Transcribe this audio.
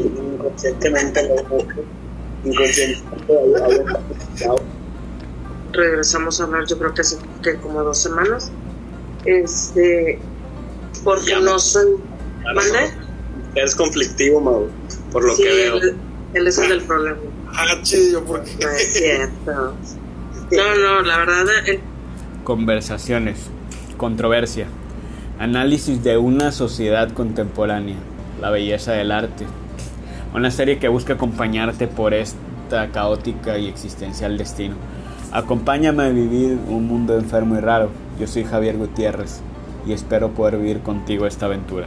Inconscientemente lo inconscientemente regresamos a hablar yo creo que hace que como dos semanas este porque Ya. no soy ¿Mande? Es conflictivo, Mau, por lo sí, que veo. él, él es el del problema Ah, chido, ¿por qué? no es cierto no no la verdad él Conversaciones, controversia, análisis de una sociedad contemporánea, la belleza del arte. Una serie que busca acompañarte por esta caótica y existencial destino. Acompáñame a vivir un mundo enfermo y raro. Yo soy Javier Gutiérrez y espero poder vivir contigo esta aventura.